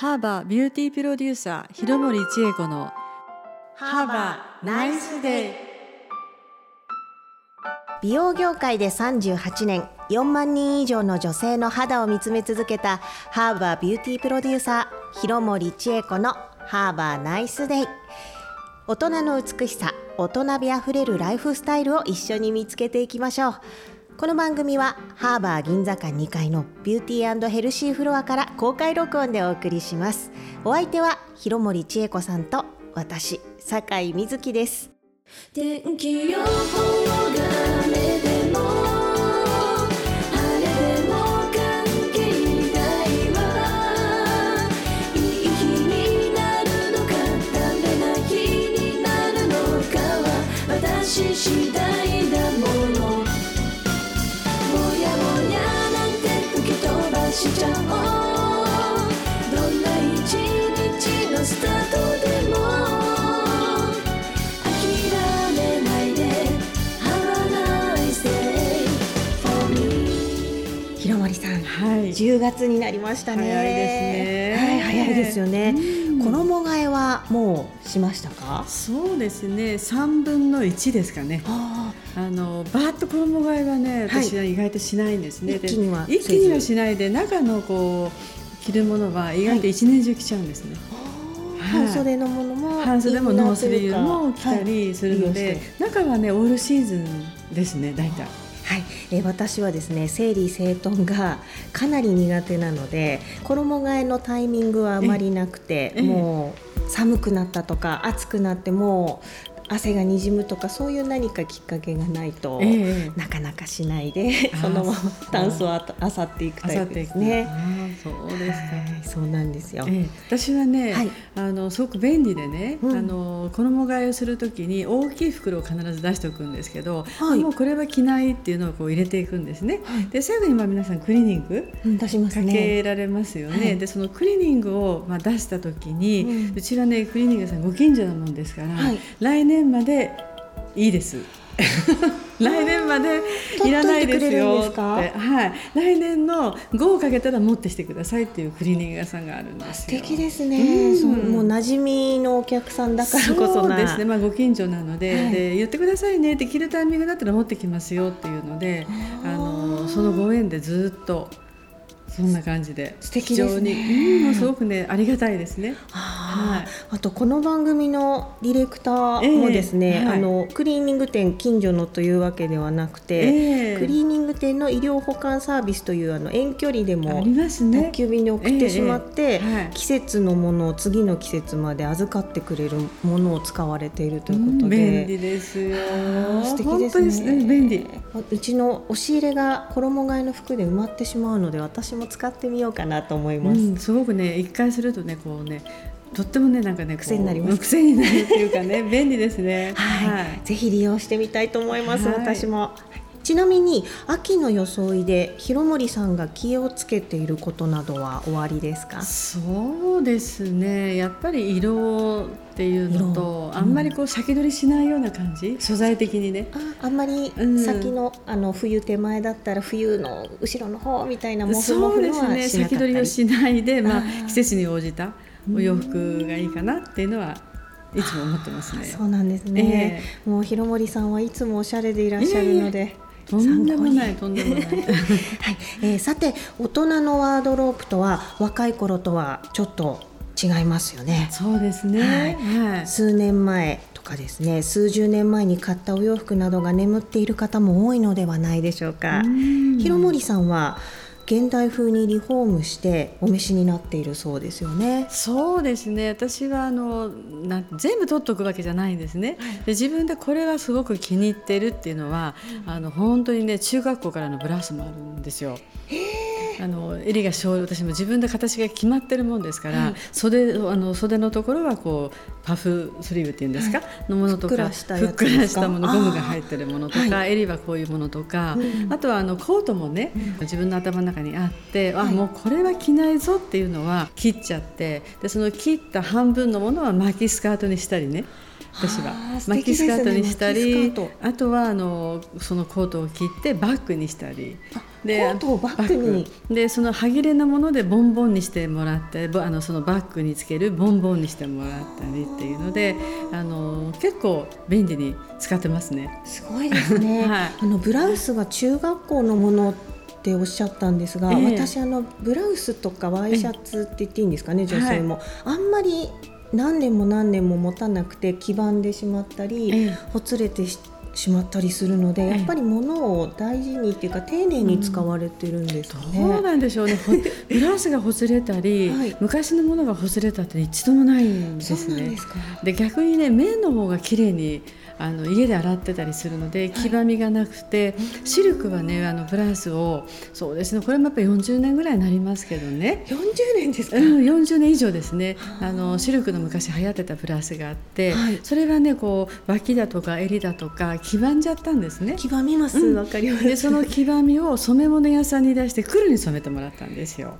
ハーバービューティープロデューサー広森千恵子のハーバーナイスデイ美容業界で38年4万人以上の女性の肌を見つめ続けたハーバービューティープロデューサー廣森知恵子のハーバーナイスデイ大人の美しさ大人美あふれるライフスタイルを一緒に見つけていきましょうこの番組はハーバー銀座館2階のビューティーヘルシーフロアから公開録音でお送りします。お相手は広森千恵子さんと私酒井瑞希です。天気予報が雨でも晴れでも関係ないわ。いい日になるのかダメな日になるのかは私次第。しちゃおうどんな一日のスタートでも諦めないで Have a nice day for me 広森さんはい。10月になりましたね。早いですね。はい早いですよね。うん衣替えはもうしましたか？そうですね。3分の1ですかね。ああのバーッと衣替えはねはい。私は意外としないんですね、で一気には一気にはしないで中のこう着るものは意外と一年中着ちゃうんですね、はい。半袖のものも半袖もノースリーブも着たりするので、中はねオールシーズンですね大体はい、えー私はですね整理整頓がかなり苦手なので衣替えのタイミングはあまりなくてええもう寒くなったとか暑くなってもう汗がにじむとかそういう何かきっかけがないと、ええ。なかなかしないでそのままタンスをあたあさっていくタイプですね。そうですか、はい、そうなんですよ。ええ。私はね、はい。あのすごく便利でね、うん。あの衣替えをするときに大きい袋を必ず出しておくんですけど、はい。もうこれは着ないっていうのをこう入れていくんですね。はい。で最後にまあ皆さんクリーニングうん出しますかね。けられますよね。はい。でそのクリーニングをまあ出したときに、ううんちはねクリーニング屋さんご近所なもんですから、はい。来年までいいです。来年までいらないですよ。って、はい、来年の5をかけたら持ってしてくださいっていうクリーニング屋さんがあるんです素よ。敵ですね、うん。そうもう馴染みのお客さんだからこそですね、まあ、ご近所なので,、はい。で言ってくださいねって着るタイミングだったら持ってきますよっていうのであのそのご縁でずっとそんな感じで素敵ですね非常に、すごくねありがたいですね。はあとこの番組のディレクターもですね、ええはいあのクリーニング店近所のというわけではなくて、ええクリーニング店の医療保管サービスというあの遠距離であも宅。急便に送ってしまって、季節のものを次の季節まで預かってくれるものを使われているということうんで。便利ですよ。素敵ですねに便利。うちの押し入れが衣替えの服で埋まってしまうので私も使ってみようかなと思います。うん、すごくね一回するとねこうねとってもねなんかね癖になります癖になるっていうかね便利ですね。はい、ぜひ利用してみたいと思います、はい私も。ちなみに秋の装いで広森さんが気をつけていることなどは終わりですか？そうですね。やっぱり色っていうのと色。あんまりこう先取りしないような感じ？素材的にね。ああんまりうん。先の,、あの冬手前だったら冬の後ろの方みたいなモフモフのそうですね。はしなかったり。先取りをしないで、まあ季節に応じたお洋服がいいかなっていうのはいつも思ってますね。そうなんですね、もう広森さんはいつもおしゃれでいらっしゃるので、とんでもないとんでもない。はい、えーさて大人のワードロープとは若い頃とはちょっと違いますよね。そうですね。はいはい。数年前とかですね数十年前に買ったお洋服などが眠っている方も多いのではないでしょうかうん広森さんは現代風にリフォームしてお召しになっているそうですよね。そうですね。私はあのな全部取っておくわけじゃないんですね、で自分でこれはすごく気に入ってるっていうのは、あの本当にね中学校からのブラウスもあるんですよ。あの襟が小私も自分で形が決まってるもんですから、はい袖あの袖のところはこうパフスリーブっていうんですか、のものとかふっくらしたものゴムが入ってるものとか、は襟はこういうものとか、うん。あとはあのコートもね、自分の頭の中にあって、はい。あもうこれは着ないぞっていうのは切っちゃってでその切った半分のものは巻きスカートにしたりね私は。あー素マキ敵ですね。スカートにしたりスカート。あとはあのそのコートを切ってバッグにしたり。コートをバッグに？でその歯切れのものでボンボンにしてもらってぼあのそのバッグにつけるボンボンにしてもらったりっていうのであの結構便利に使ってますね。すごいですね、はい。あのブラウスは中学校のものっておっしゃったんですが、ええ。私あのブラウスとかワイシャツって言っていいんですかね、女性も、あんまり何年も何年も持たなくて黄ばんでしまったり、ええほつれてししまったりするので、ええやっぱり物を大事にっていうか丁寧に使われてるんですかね。そうなんでしょうね。ほブラウスがほつれたり、はい昔のものがほつれたって一度もないんですねそうなんです。か。で逆にね綿の方が綺麗にあの家で洗ってたりするので黄ばみがなくて、シルクはねあのブラウスをそうですねこれもやっぱり40年ぐらいになりますけどね。40年ですか？うん、40年以上ですねあのシルクの昔流行ってたブラウスがあって、はいそれはねこう脇だとか襟だとか黄ばんじゃったんですね。黄ばみます？うんわ、かります。でその黄ばみを染め物屋さんに出して黒に染めてもらったんですよ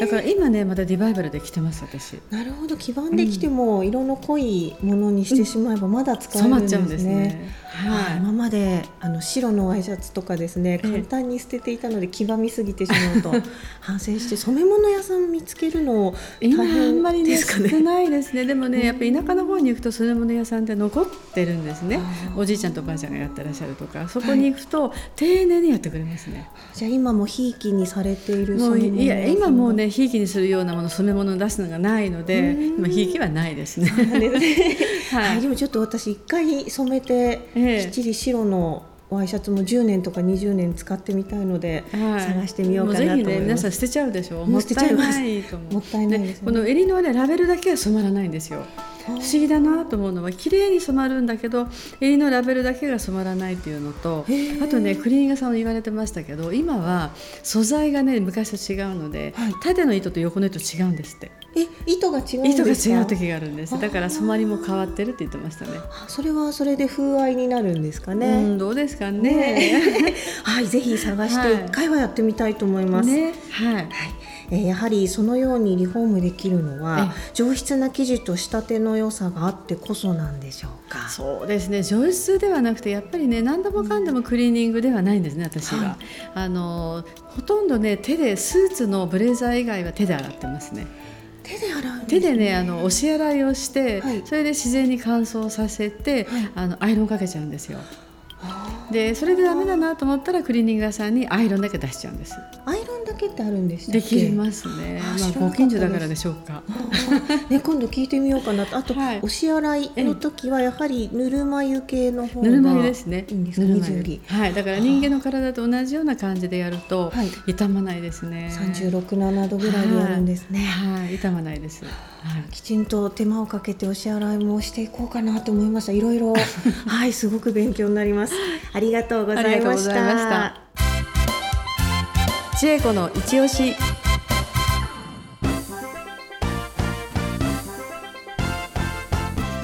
だから今ねまたリバイバルで着てます私なるほど黄ばんできても、色の濃いものにしてしまえばまだ使えるんですね。染まっちゃうんですね。はい、今まであの白のワイシャツとかですねええ。簡単に捨てていたので黄ばみすぎてしまうと 反省して染め物屋さん見つけるの今あ大変んまりねですかね少ないですね。でもねやっぱり田舎の方に行くと染め物屋さんって残ってるんですね。おじいちゃんとおばあちゃんがやってらっしゃるとかそこに行くと、丁寧にやってくれますね。じゃあ今もひいきにされている染め物いや屋さんが。今もうねひいきにするようなもの染め物を出すのがないのでうん。今ひいきはないですね。は はい。い、でもちょっと私一回染めて、ええ。きっちり白のワイシャツも10年とか20年使ってみたいので、はい。探してみようかなと思いもうぜひね皆ます。さん捨てちゃうでしょもう捨てちゃいます。もったいないと思う。もったいないね。この襟のねラベルだけは染まらないんですよ。不思議だなと思うのは綺麗に染まるんだけど襟のラベルだけが染まらないっていうのとあとねクリーニング屋さんも言われてましたけど今は素材がね昔と違うので、はい。縦の糸と横の糸違うんですってえ糸が違う糸が違う時があるんです。だから染まりも変わってるって言ってましたね。あそれはそれで風合いになるんですかうね。んどうですかね。ね。はい、ぜひ探してはい。一回はやってみたいと思います。ね。はい。はい、えーやはりそのようにリフォームできるのはえ上質な生地と仕立ての良さがあってこそなんでしょうか。そうですね。上質ではなくてやっぱりね何でもかんでもクリーニングではないんですね私は、はい。あのほとんどね手でスーツのブレザー以外は手で洗ってますね手で洗うん手でねあの押し洗いをして、はい。それで自然に乾燥させて、はい。あのアイロンかけちゃうんですよ。あでそれでダメだなと思ったらクリーニング屋さんにアイロンだけ出しちゃうんです。アイロンだけってあるんですできますね。まあご近所だからでしょうか。ね、今度聞いてみようかなと。あと、はい。押し洗いの時はやはりぬるま湯系の方がぬるま湯ですね。いいんですか？はい。だから人間の体と同じような感じでやると、はい。傷まないですね。36、7度ぐらいでやるんですね、はい、はい、傷まないです。はい。きちんと手間をかけてお支払いもしていこうかなと思いました。いろいろ。はい。すごく勉強になりますありがとうございました。た。千恵子の一押し。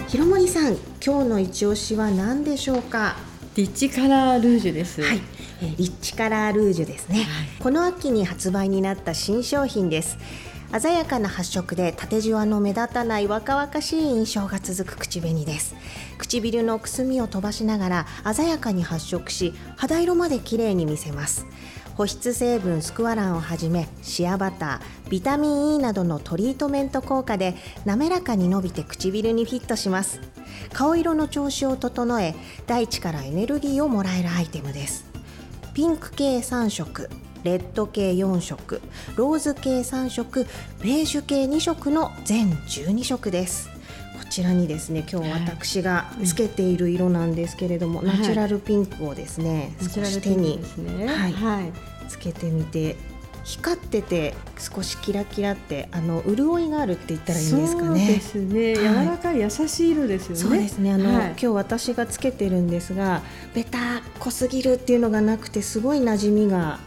広森さん今日の一押しは何でしょうか？リッチカラールージュです。はい、えーリッチカラールージュですね、はい。この秋に発売になった新商品です鮮やかな発色で縦じわの目立たない若々しい印象が続く口紅です。唇のくすみを飛ばしながら鮮やかに発色し肌色まで綺麗に見せます。保湿成分スクワランをはじめシアバタービタミン E などのトリートメント効果で滑らかに伸びて唇にフィットします。顔色の調子を整え大地からエネルギーをもらえるアイテムです。ピンク系3色。レッド系4色ローズ系3色ベージュ系2色の全12色ですこちらにですね今日私がつけている色なんですけれども、はいナチュラルピンクをですね、ナチュ少し手にね。はいはい。つけてみて光ってて少しキラキラってあの潤いがあるって言ったらいいんですかそうねですね。はい柔らかい優しい色ですよね。そうですねあの、はい今日私がつけてるんですがベター濃すぎるっていうのがなくてすごい馴染みが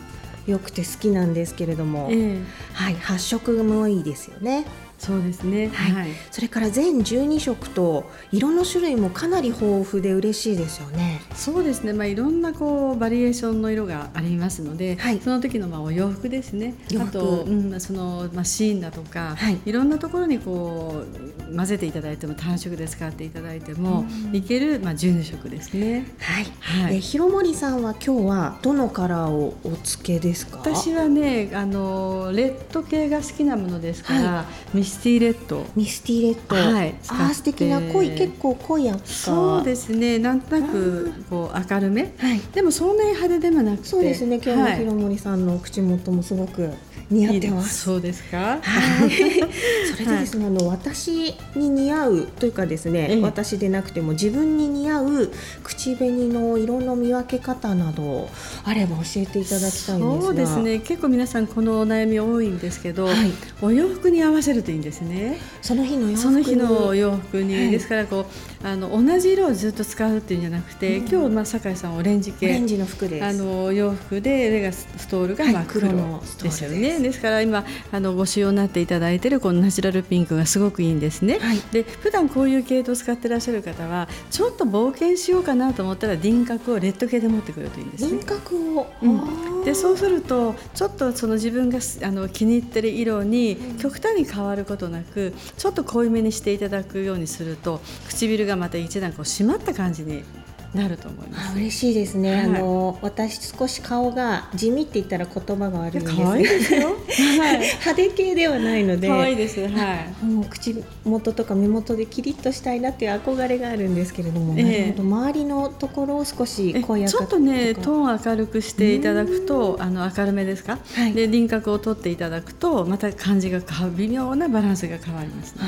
良くて好きなんですけれども、ええ。はい発色もいいですよねそうですね。はいはい。それから全12色と色の種類もかなり豊富で嬉しいですよね。そうですね。まあいろんなこうバリエーションの色がありますので、はいその時のまあお洋服ですね。あと、うん、まあそのまあシーンだとか、はいい、ろんなところにこう混ぜていただいても単色で使っていただいてもいけるまあ12色ですね。はい。はいえ廣森さんは今日はどのカラーをお付けですか？私はね、あのレッド系が好きなものですから、ミスティレッド。ミスティレッド。はいあー素敵な濃い結構濃い赤。そうですね。なんとなくこう明るめ。はい。でもそんなに派手でもなくて。そうですね。今日のはい廣森さんの口元もすごく似合ってます。そうですか？はい、それでですね、あの私に似合うというかですね、ええ私でなくても自分に似合う口紅の色の見分け方などあれば教えていただきたいんですがそうですね。結構皆さんこのお悩み多いんですけど、はいお洋服に合わせるといいんですね。その日の洋服にその日のお洋服に、はいですからこうあの同じ色をずっと使うっていうんじゃなくて、今日まあ酒井さんオレンジ系。オレンジの服です。あのお洋服で上がストールがはい真っ黒です。よね、ですですから今あのご使用になっていただいているこのナチュラルピンクがすごくいいんですね、はい。で普段こういう系統を使ってらっしゃる方はちょっと冒険しようかなと思ったら輪郭をレッド系で持ってくるといいんですね。輪郭を、うん。でそうするとちょっとその自分がすあの気に入ってる色に極端に変わることなくちょっと濃いめにしていただくようにすると唇がまた一段こう締まった感じになると思います。あ嬉しいですね、はいあの私少し顔が地味って言ったら言葉が悪いんです可愛いですよ。はい。派手系ではないので可愛いです。はい。もう口元とか目元でキリッとしたいなっていう憧れがあるんですけれども、ええなるほど周りのところを少しえ濃い赤ちょっとねかトーン明るくしていただくとあの明るめですか、はいで輪郭を取っていただくとまた感じが変わ微妙なバランスが変わりますね。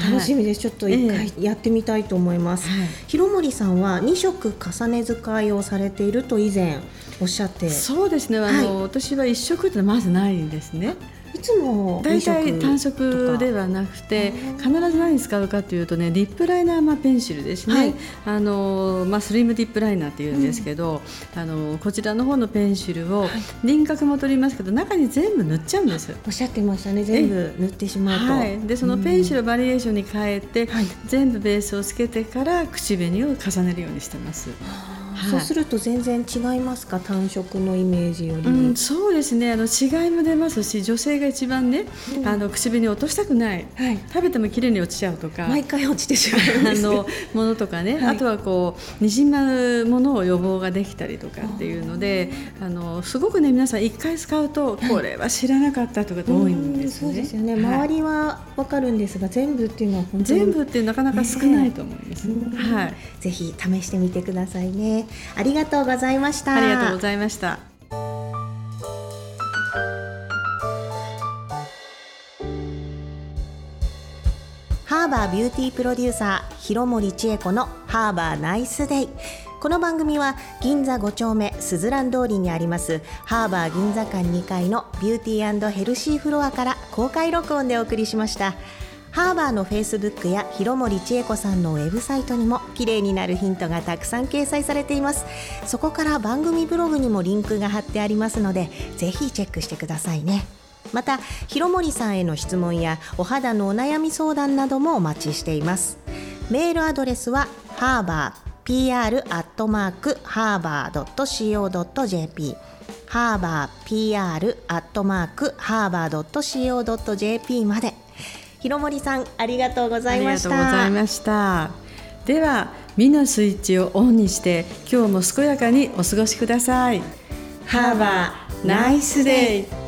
楽しみです、ちょっと一回やってみたいと思います、はい。広森さんは2色重ね使いをされていると以前おっしゃって。いそうですね。あの、私は一色ってまずないんですね。つも大2色体単色ではなくて必ず何に使うかというとねリップライナー、まあ、ペンシルですね、はい。あのまあ、スリムディップライナーっていうんですけど、あのこちらの方のペンシルを輪郭も取りますけど中に全部塗っちゃうんです。おっしゃってましたね。全部塗ってしまうと、はい、でそのペンシルをバリエーションに変えて、はい。全部ベースをつけてから口紅を重ねるようにしてます。そうすると全然違いますか？単色のイメージより、うん、そうですね。あの違いも出ますし女性が一番ね、あの口紅を落としたくない、はい。食べても綺麗に落ちちゃうとか。毎回落ちてしまうあのものとかね、はい。あとはこうにじまうものを予防ができたりとかっていうのであのすごくね皆さん一回使うとこれは知らなかったとか多いんですうんそう。ですよね、はい。周りはわかるんですが全部っていうのは本当に全部ってなかなか少ないと思います。うん。はい、ぜひ試してみてくださいねありがとうございました。ありがとうございました。ハーバービューティープロデューサー廣森知恵子のハーバーナイスデイ。この番組は銀座5丁目スズラン通りにありますハーバー銀座館2階のビューティーヘルシーフロアから公開録音でお送りしましたハーバーのフェイスブックや廣森知恵子さんのウェブサイトにも綺麗になるヒントがたくさん掲載されています。そこから番組ブログにもリンクが貼ってありますのでぜひチェックしてくださいね。また広森さんへの質問やお肌のお悩み相談などもお待ちしています。メールアドレスはハーバー pr アットマークハーバー .co.jp ハーバー pr アットマークハーバー .co.jp まで。広森さんありがとうございましたありがとうございました。では、みのスイッチをオンにして、今日も健やかにお過ごしください。ハーバーナイスデイ。